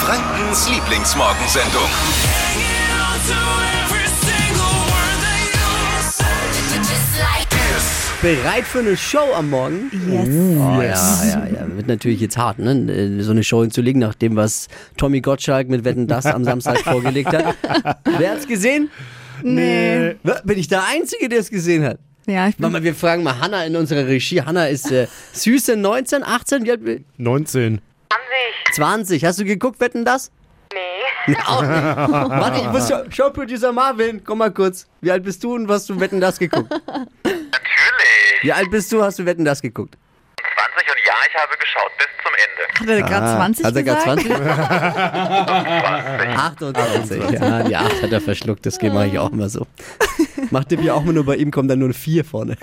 Frankens Lieblingsmorgensendung. Bereit für eine Show am Morgen? Yes. Oh, ja, ja, ja. Wird natürlich jetzt hart, ne? So eine Show hinzulegen, nach dem, was Tommy Gottschalk mit Wetten Das am Samstag vorgelegt hat. Wer hat's gesehen? Nee. Bin ich der Einzige, der es gesehen hat? Ja, ich bin. Mama, wir fragen mal Hanna in unserer Regie. Hanna ist äh, süße 19, 18, wie alt? 19. 20. Hast du geguckt, Wetten Das? Nee. Auch nicht. Warte, ich muss Show- Showproducer Marvin, komm mal kurz. Wie alt bist du und hast du Wetten Das geguckt? Natürlich. Wie alt bist du, hast du Wetten Das geguckt? 20 und ja, ich habe geschaut bis zum Ende. Hat er gerade 20 Hat er gesagt? gerade 20? 28. Ja, die 8 hat er verschluckt, das mache ich auch immer so. Macht Dippi auch immer nur bei ihm, kommt dann nur ein 4 vorne.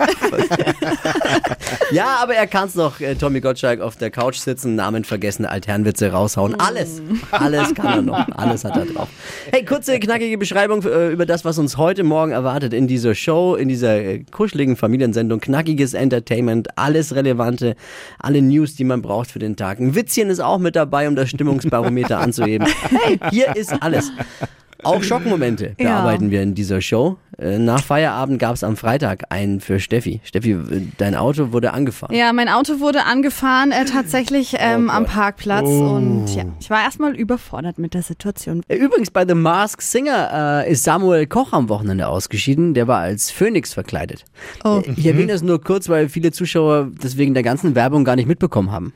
ja, aber er kann es noch, äh, Tommy Gottschalk auf der Couch sitzen, Namen vergessen, Altherrenwitze raushauen. Alles, alles kann er noch, alles hat er drauf. Hey, kurze, knackige Beschreibung äh, über das, was uns heute Morgen erwartet in dieser Show, in dieser äh, kuscheligen Familiensendung. Knackiges Entertainment, alles Relevante, alle News, die man braucht für den Tag. Ein Witzchen ist auch mit dabei, um das Stimmungsbarometer anzuheben. Hey, hier ist alles. Auch Schockmomente Ja. bearbeiten wir in dieser Show. Äh, Nach Feierabend gab es am Freitag einen für Steffi. Steffi, äh, dein Auto wurde angefahren. Ja, mein Auto wurde angefahren, äh, tatsächlich ähm, am Parkplatz. Und ja, ich war erstmal überfordert mit der Situation. Äh, Übrigens, bei The Mask Singer äh, ist Samuel Koch am Wochenende ausgeschieden. Der war als Phönix verkleidet. Oh. Ich erwähne das nur kurz, weil viele Zuschauer das wegen der ganzen Werbung gar nicht mitbekommen haben.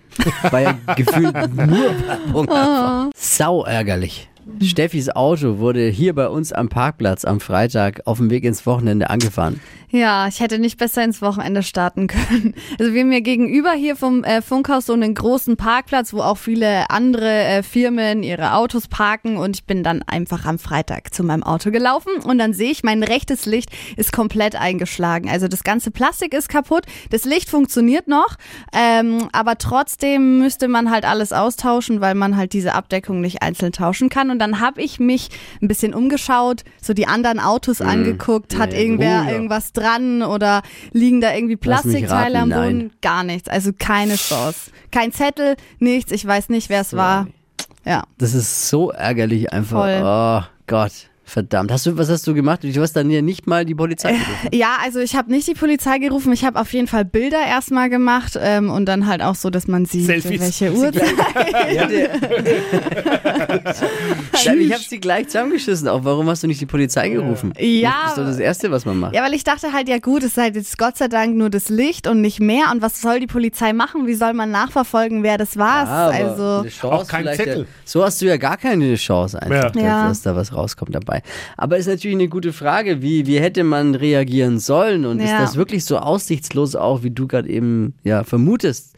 War ja gefühlt nur Werbung. Einfach. Sau ärgerlich. Steffis Auto wurde hier bei uns am Parkplatz am Freitag auf dem Weg ins Wochenende angefahren. Ja, ich hätte nicht besser ins Wochenende starten können. Also wir haben hier gegenüber hier vom äh, Funkhaus so einen großen Parkplatz, wo auch viele andere äh, Firmen ihre Autos parken und ich bin dann einfach am Freitag zu meinem Auto gelaufen und dann sehe ich, mein rechtes Licht ist komplett eingeschlagen. Also das ganze Plastik ist kaputt, das Licht funktioniert noch, ähm, aber trotzdem müsste man halt alles austauschen, weil man halt diese Abdeckung nicht einzeln tauschen kann und dann habe ich mich ein bisschen umgeschaut, so die anderen Autos angeguckt, hat Ja, irgendwer ja. irgendwas dran oder liegen da irgendwie Plastikteile raten, am Boden? nein. Gar nichts, also keine Chance. Kein Zettel, nichts, ich weiß nicht, wer es war. Ja. Das ist so ärgerlich einfach. Voll. Oh Gott, verdammt. Hast du, was hast du gemacht? Du hast dann hier nicht mal die Polizei gerufen. Ja, also ich habe nicht die Polizei gerufen, ich habe auf jeden Fall Bilder erstmal gemacht ähm, und dann halt auch so, dass man sieht, Selfies. welche Uhrzeit. Ja, Ja, ich habe sie gleich zusammengeschissen. Auch warum hast du nicht die Polizei gerufen? Ja. Das ist doch das Erste, was man macht. Ja, weil ich dachte halt, ja gut, es ist halt jetzt Gott sei Dank nur das Licht und nicht mehr. Und was soll die Polizei machen? Wie soll man nachverfolgen, wer das war? Ja, also eine Chance Auch kein Zettel. Ja, so hast du ja gar keine Chance einfach, Ja. Ja. dass da was rauskommt dabei. Aber ist natürlich eine gute Frage, wie, wie hätte man reagieren sollen? Und ist Ja. das wirklich so aussichtslos auch, wie du gerade eben ja, vermutest?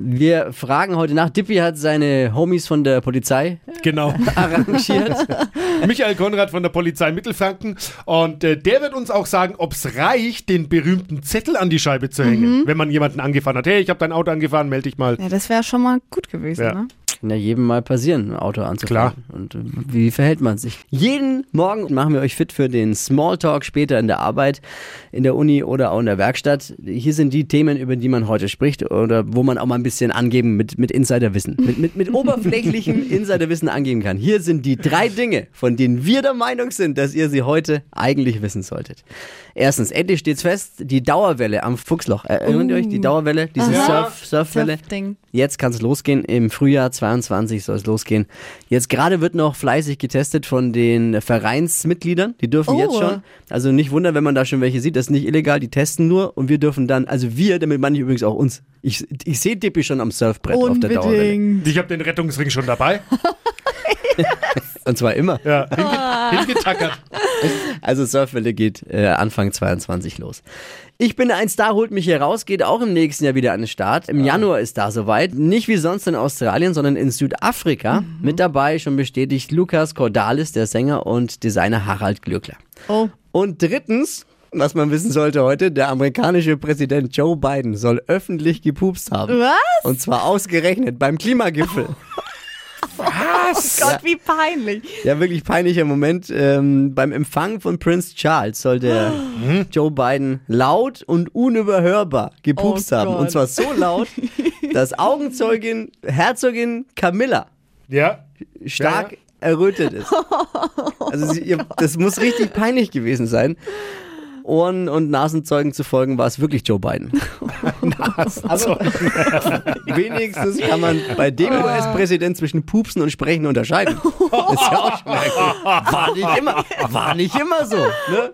Wir fragen heute nach. Dippy hat seine Homies von der Polizei Genau. arrangiert. Michael Konrad von der Polizei Mittelfranken. Und äh, der wird uns auch sagen, ob es reicht, den berühmten Zettel an die Scheibe zu hängen, wenn man jemanden angefahren hat. Hey, ich habe dein Auto angefahren, melde dich mal. ja, das wäre schon mal gut gewesen. Ja. Ne? Kann ja jedem mal passieren, ein Auto anzufahren. Und äh, wie verhält man sich? Jeden Morgen machen wir euch fit für den Smalltalk später in der Arbeit, in der Uni oder auch in der Werkstatt. Hier sind die Themen, über die man heute spricht oder wo man auch mal ein bisschen angeben mit, mit Insiderwissen, mit, mit, mit oberflächlichem Insiderwissen angeben kann. Hier sind die drei Dinge, von denen wir der Meinung sind, dass ihr sie heute eigentlich wissen solltet. Erstens, endlich steht's fest, die Dauerwelle am Fuchsloch. Erinnert ihr euch, die Dauerwelle, diese Surf, Surfwelle? Jetzt kann es losgehen. Im Frühjahr 22 soll es losgehen. Jetzt gerade wird noch fleißig getestet von den Vereinsmitgliedern. Die dürfen Oh. jetzt schon. Also nicht wundern, wenn man da schon welche sieht. Das ist nicht illegal. Die testen nur und wir dürfen dann, also wir, damit meine ich übrigens auch uns. Ich, ich sehe Dippi schon am Surfbrett auf der Dauerwelle. Unbedingt. Ich habe den Rettungsring schon dabei. Und zwar immer. Ja, hinge hingetackert. Also Surfwelle geht äh, Anfang 22 los. Ich bin ein Star, holt mich hier raus, geht auch im nächsten Jahr wieder an den Start. Im Januar ist da soweit. Nicht wie sonst in Australien, sondern in Südafrika. Mit dabei schon bestätigt Lukas Cordalis, der Sänger und Designer Harald Glöckler. Oh. Und drittens, was man wissen sollte heute, der amerikanische Präsident Joe Biden soll öffentlich gepupst haben. Was? Und zwar ausgerechnet beim Klimagipfel. Was? Gott, wie peinlich. Ja, wirklich peinlicher Moment. Ähm, beim Empfang von Prince Charles soll der Joe Biden laut und unüberhörbar gepupst Oh haben. Gott. Und zwar so laut, dass Augenzeugin Herzogin Camilla Ja. stark errötet ist. Also sie, ihr, das muss richtig peinlich gewesen sein. Ohren- und Nasenzeugen zu folgen, war es wirklich Joe Biden. Aber wenigstens kann man bei dem US-Präsident zwischen Pupsen und Sprechen unterscheiden. Das ist ja auch schon merkwürdig. War nicht immer, war nicht immer so. Ne?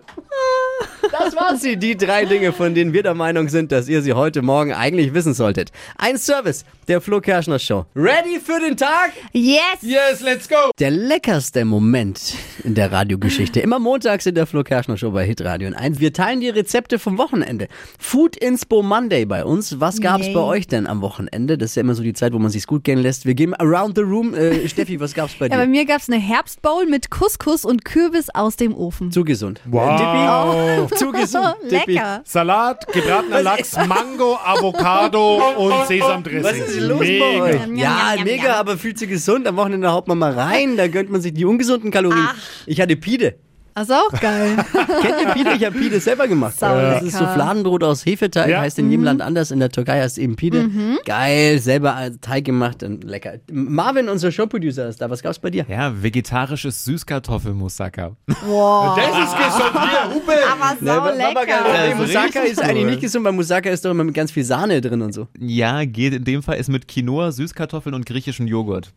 Das waren sie, die drei Dinge, von denen wir der Meinung sind, dass ihr sie heute Morgen eigentlich wissen solltet. Ein Service der Flo Kerschner Show. Ready für den Tag? Yes! Yes, let's go! Der leckerste Moment in der Radiogeschichte. Immer montags in der Flo Kerschner Show bei Hitradio 1. Wir teilen die Rezepte vom Wochenende. Food Inspo Monday bei uns. Was gab's Yay. bei euch denn am Wochenende? Das ist ja immer so die Zeit, wo man sich's gut gehen lässt. Wir gehen around the room. Äh, Steffi, was gab's bei Ja, bei dir? mir gab's eine Herbstbowl mit Couscous und Kürbis aus dem Ofen. Zu gesund. Wow. Äh? Zu gesund. Dippi. Lecker. Salat, gebratener Lachs, Mango, Avocado und Sesamdressing. Was ist los Mega. bei euch? Ja, mega, aber fühlt sich gesund. Am Wochenende haut man mal rein. Da gönnt man sich die ungesunden Kalorien. Ich hatte Pide. Das ist auch geil. Kennt ihr Pide? Ich habe Pide selber gemacht. Saulecker. Das ist so Fladenbrot aus Hefeteig, Ja. heißt in jedem Land anders. In der Türkei heißt es eben Pide. Geil, selber Teig gemacht und lecker. Marvin, unser Showproducer, ist da. Was gab's bei dir? Ja, vegetarisches Süßkartoffelmoussaka. Wow. Das ist gesund. Hier, Hupe. Aber Ne, sau Mama, lecker. geil. Moussaka richtig ist eigentlich nicht gesund, weil Moussaka ist doch immer mit ganz viel Sahne drin und so. Ja, geht in dem Fall ist mit Quinoa, Süßkartoffeln und griechischen Joghurt.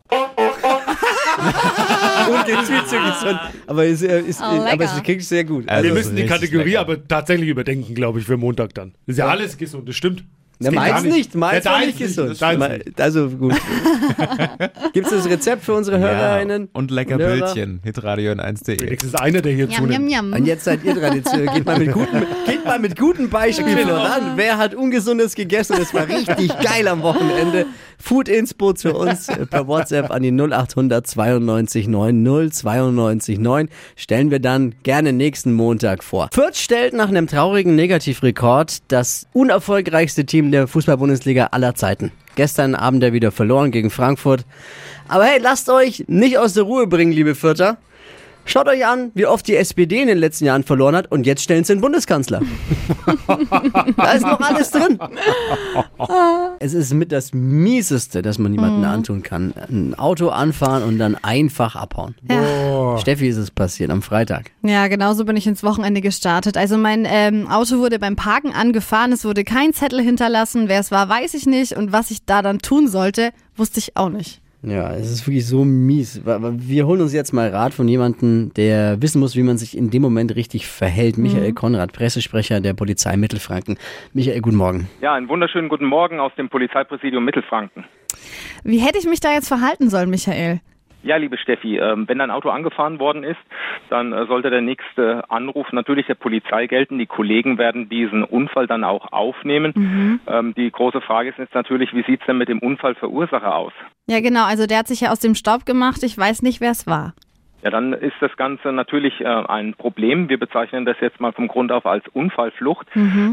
Und zu gesund. Aber es ist, ist, Oh, aber es klingt sehr gut. Also Wir Das müssen die Kategorie lecker. aber tatsächlich überdenken, glaube ich, für Montag dann. ist ja alles gesund, das stimmt. Na, Das meins nicht, meins Ja, war nicht gesund. nicht. Also gut. Gibt es das Rezept für unsere HörerInnen? Ja, und lecker und Hörer? Böllchen. Hitradio 1.de. Wenigstens einer, der hier Yum, zunimmt. yum, Und jetzt seid ihr dran. Jetzt äh, geht mal mit gutem, geht mal mit gutem Beispiel voran. Wer hat Ungesundes gegessen? Es war richtig geil am Wochenende. Food Inspo zu uns äh, per WhatsApp an die 0800 92 9 092 9. Stellen wir dann gerne nächsten Montag vor. Fürth stellt nach einem traurigen Negativrekord das unerfolgreichste Team der Fußball-Bundesliga aller Zeiten. Gestern Abend ja wieder verloren gegen Frankfurt. Aber hey, lasst euch nicht aus der Ruhe bringen, liebe Fürther. Schaut euch an, wie oft die SPD in den letzten Jahren verloren hat und jetzt stellen sie den Bundeskanzler. da ist noch alles drin. es ist mit das Mieseste, das man jemandem antun kann. Ein Auto anfahren und dann einfach abhauen. Steffi ist es passiert am Freitag. Ja, genauso bin ich ins Wochenende gestartet. Also mein ähm, Auto wurde beim Parken angefahren, es wurde kein Zettel hinterlassen. Wer es war, weiß ich nicht. Und was ich da dann tun sollte, wusste ich auch nicht. Ja, es ist wirklich so mies. Wir holen uns jetzt mal Rat von jemandem, der wissen muss, wie man sich in dem Moment richtig verhält. Michael Konrad, Pressesprecher der Polizei Mittelfranken. Michael, guten Morgen. Ja, einen wunderschönen guten Morgen aus dem Polizeipräsidium Mittelfranken. Wie hätte ich mich da jetzt verhalten sollen, Michael? Ja, liebe Steffi, ähm, wenn dein Auto angefahren worden ist, dann äh, sollte der nächste Anruf natürlich der Polizei gelten. Die Kollegen werden diesen Unfall dann auch aufnehmen. Ähm, die große Frage ist jetzt natürlich, wie sieht's denn mit dem Unfallverursacher aus? Ja, genau. Also der hat sich ja aus dem Staub gemacht. Ich weiß nicht, wer es war. Ja, dann ist das Ganze natürlich äh, ein Problem. Wir bezeichnen das jetzt mal vom Grund auf als Unfallflucht.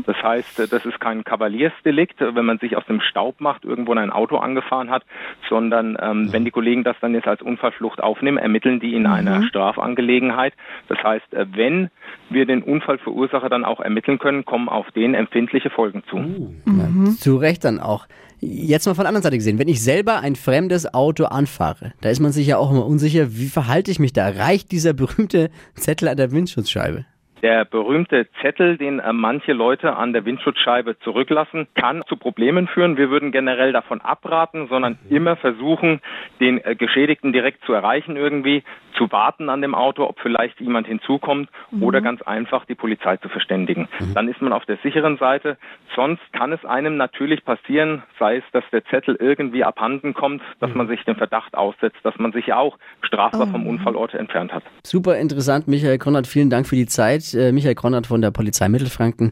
Das heißt, äh, das ist kein Kavaliersdelikt, äh, wenn man sich aus dem Staub macht, irgendwo in ein Auto angefahren hat, sondern ähm, wenn die Kollegen das dann jetzt als Unfallflucht aufnehmen, ermitteln die in einer Strafangelegenheit. Das heißt, äh, wenn wir den Unfallverursacher dann auch ermitteln können, kommen auf den empfindliche Folgen zu. Ja, zu Recht dann auch. Jetzt mal von der anderen Seite gesehen, wenn ich selber ein fremdes Auto anfahre, da ist man sich ja auch immer unsicher, wie verhalte ich mich da? Reicht dieser berühmte Zettel an der Windschutzscheibe? Der berühmte Zettel, den äh, manche Leute an der Windschutzscheibe zurücklassen, kann zu Problemen führen. Wir würden generell davon abraten, sondern immer versuchen, den äh, Geschädigten direkt zu erreichen irgendwie, zu warten an dem Auto, ob vielleicht jemand hinzukommt oder ganz einfach die Polizei zu verständigen. Dann ist man auf der sicheren Seite. Sonst kann es einem natürlich passieren, sei es, dass der Zettel irgendwie abhanden kommt, dass man sich dem Verdacht aussetzt, dass man sich ja auch strafbar vom Unfallort entfernt hat. Super interessant, Michael Konrad, vielen Dank für die Zeit. Äh, Michael Konrad von der Polizei Mittelfranken.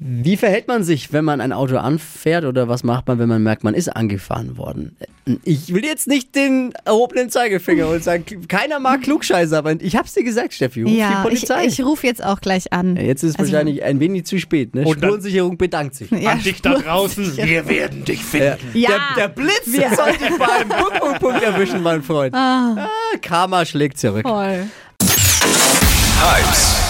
Wie verhält man sich, wenn man ein Auto anfährt oder was macht man, wenn man merkt, man ist angefahren worden? Ich will jetzt nicht den erhobenen Zeigefinger und sagen, keiner mag Klugscheißer, aber ich hab's dir gesagt, Steffi, ruf die ja, ich, Polizei. ich rufe jetzt auch gleich an. ja, jetzt ist es Also- wahrscheinlich ein wenig zu spät. Ne? Und dann- Spurensicherung bedankt sich. Ja, An dich da draußen, wir werden dich finden. Ja. Der, der Blitz soll dich bei einem Punkt, Punkt, Punkt erwischen, mein Freund. Ah, Karma schlägt zurück. Voll. Hypes,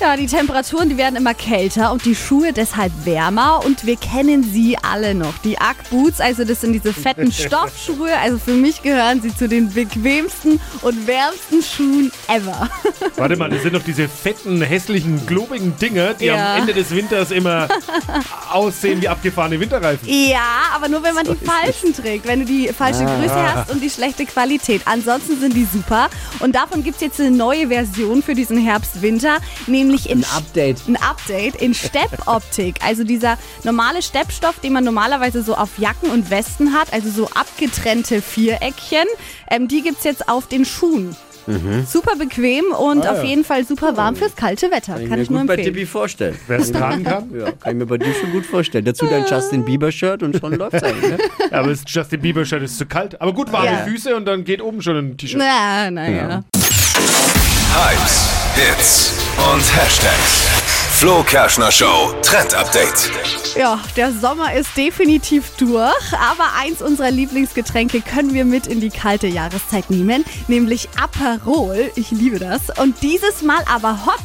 Ja, die Temperaturen, die werden immer kälter und die Schuhe deshalb wärmer und wir kennen sie alle noch. Die Ugg Boots, also das sind diese fetten Stoffschuhe. Also für mich gehören sie zu den bequemsten und wärmsten Schuhen ever. Warte mal, das sind doch diese fetten, hässlichen, globigen Dinger, die Ja. am Ende des Winters immer aussehen wie abgefahrene Winterreifen. Ja, aber nur wenn man die falschen trägt, wenn du die falsche Ah. Größe hast und die schlechte Qualität. Ansonsten sind die super. Und davon gibt es jetzt eine neue Version für diesen Herbst-Winter, nämlich in Ein Update. ein Update in Steppoptik. Also dieser normale Steppstoff, den man normalerweise so auf Jacken und Westen hat, also so abgetrennte Viereckchen, ähm, die gibt's jetzt auf den Schuhen. Super bequem und Ah, auf ja. jeden Fall super warm fürs kalte Wetter. Kann, Kann ich ich mir nur gut bei empfehlen. Tippi vorstellen. Wer es tragen kann. Ja, kann ich mir bei dir schon gut vorstellen. Dazu dein Justin Bieber-Shirt und schon läuft's eigentlich. Ne? Aber das Justin Bieber-Shirt ist zu kalt. Aber gut, warme Ja. Füße und dann geht oben schon ein T-Shirt. Na, naja. Hypes, Hits und Hashtags. Flo Kerschner Show Trend Update. Ja, der Sommer ist definitiv durch, aber eins unserer Lieblingsgetränke können wir mit in die kalte Jahreszeit nehmen, nämlich Aperol. Ich liebe das. Und dieses Mal aber hot.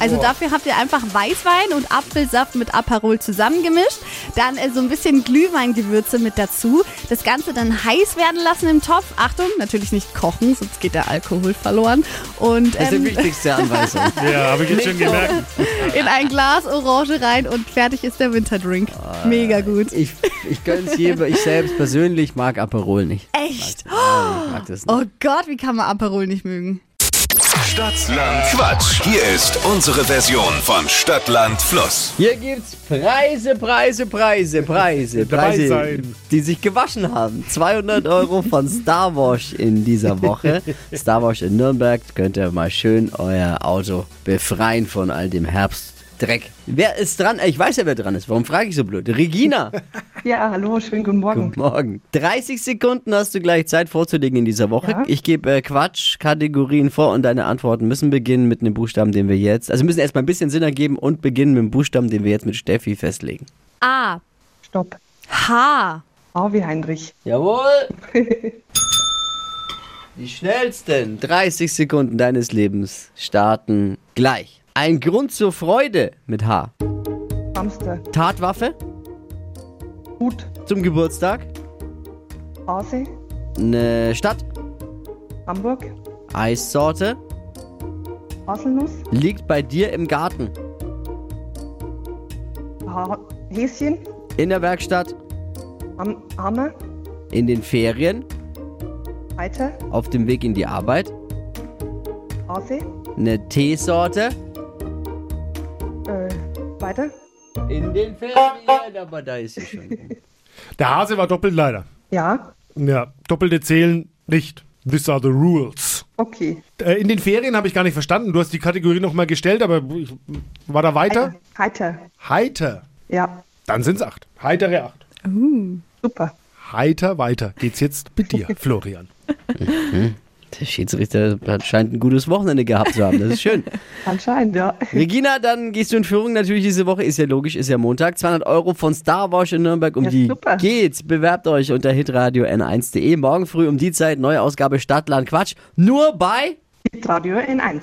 Also dafür habt ihr einfach Weißwein und Apfelsaft mit Aperol zusammengemischt, dann äh, so ein bisschen Glühweingewürze mit dazu, das Ganze dann heiß werden lassen im Topf. Achtung, natürlich nicht kochen, sonst geht der Alkohol verloren. Und Das ist die ähm, wichtigste Anweisung. Ja, habe ich jetzt schon gemerkt. in ein Glas Orange rein und fertig ist der Winterdrink. Mega gut. Ich, ich gönn's jedem. Ich selbst persönlich mag Aperol nicht. Echt? Ich mag das nicht. Oh Gott, wie kann man Aperol nicht mögen? Stadtland Quatsch. Hier ist unsere Version von Stadtland Fluss. Hier gibt's Preise, Preise, Preise, Preise, Preise, sein. die sich gewaschen haben. 200 Euro von Star Wash in dieser Woche. Star Wash in Nürnberg könnt ihr mal schön euer Auto befreien von all dem Herbstdreck. Wer ist dran? Ich weiß ja, wer dran ist. Warum frage ich so blöd? Regina. Ja, hallo, schönen guten Morgen. Guten Morgen. 30 Sekunden hast du gleich Zeit vorzulegen in dieser Woche. Ja. Ich gebe äh, Quatsch-Kategorien vor und deine Antworten müssen beginnen mit einem Buchstaben, den wir jetzt, also müssen erstmal ein bisschen Sinn ergeben und beginnen mit dem Buchstaben, den wir jetzt mit Steffi festlegen. A. Stopp. H. A wie Heinrich. Jawohl! Die schnellsten 30 Sekunden deines Lebens starten gleich. Ein Grund zur Freude mit H. Hamster. Tatwaffe Hut. zum Geburtstag. Hase. Eine Stadt. Hamburg. Eissorte. Haselnuss. Liegt bei dir im Garten. Ha Häschen. In der Werkstatt. Ham Hammer. In den Ferien. Weiter. Auf dem Weg in die Arbeit. Hase. Eine Teesorte. Weiter. In den Ferien. Aber da ist sie schon. Der Hase war doppelt leider. Ja. Ja, doppelte zählen nicht. These are the rules. Okay. Äh, in den Ferien habe ich gar nicht verstanden. Du hast die Kategorie nochmal gestellt, aber ich, war da weiter? Heiter. Heiter. Ja. Dann sind es acht. Heitere acht. Super. Heiter weiter geht's jetzt mit dir, Florian. Der Schiedsrichter scheint ein gutes Wochenende gehabt zu haben. Das ist schön. Anscheinend, ja. Regina, dann gehst du in Führung natürlich diese Woche. Ist ja logisch, ist ja Montag. 200 Euro von Star Wars in Nürnberg. Um Ja, die super. geht's. Bewerbt euch unter hitradio n1.de. Morgen früh um die Zeit, neue Ausgabe Stadtland Quatsch. Nur bei Radio N1.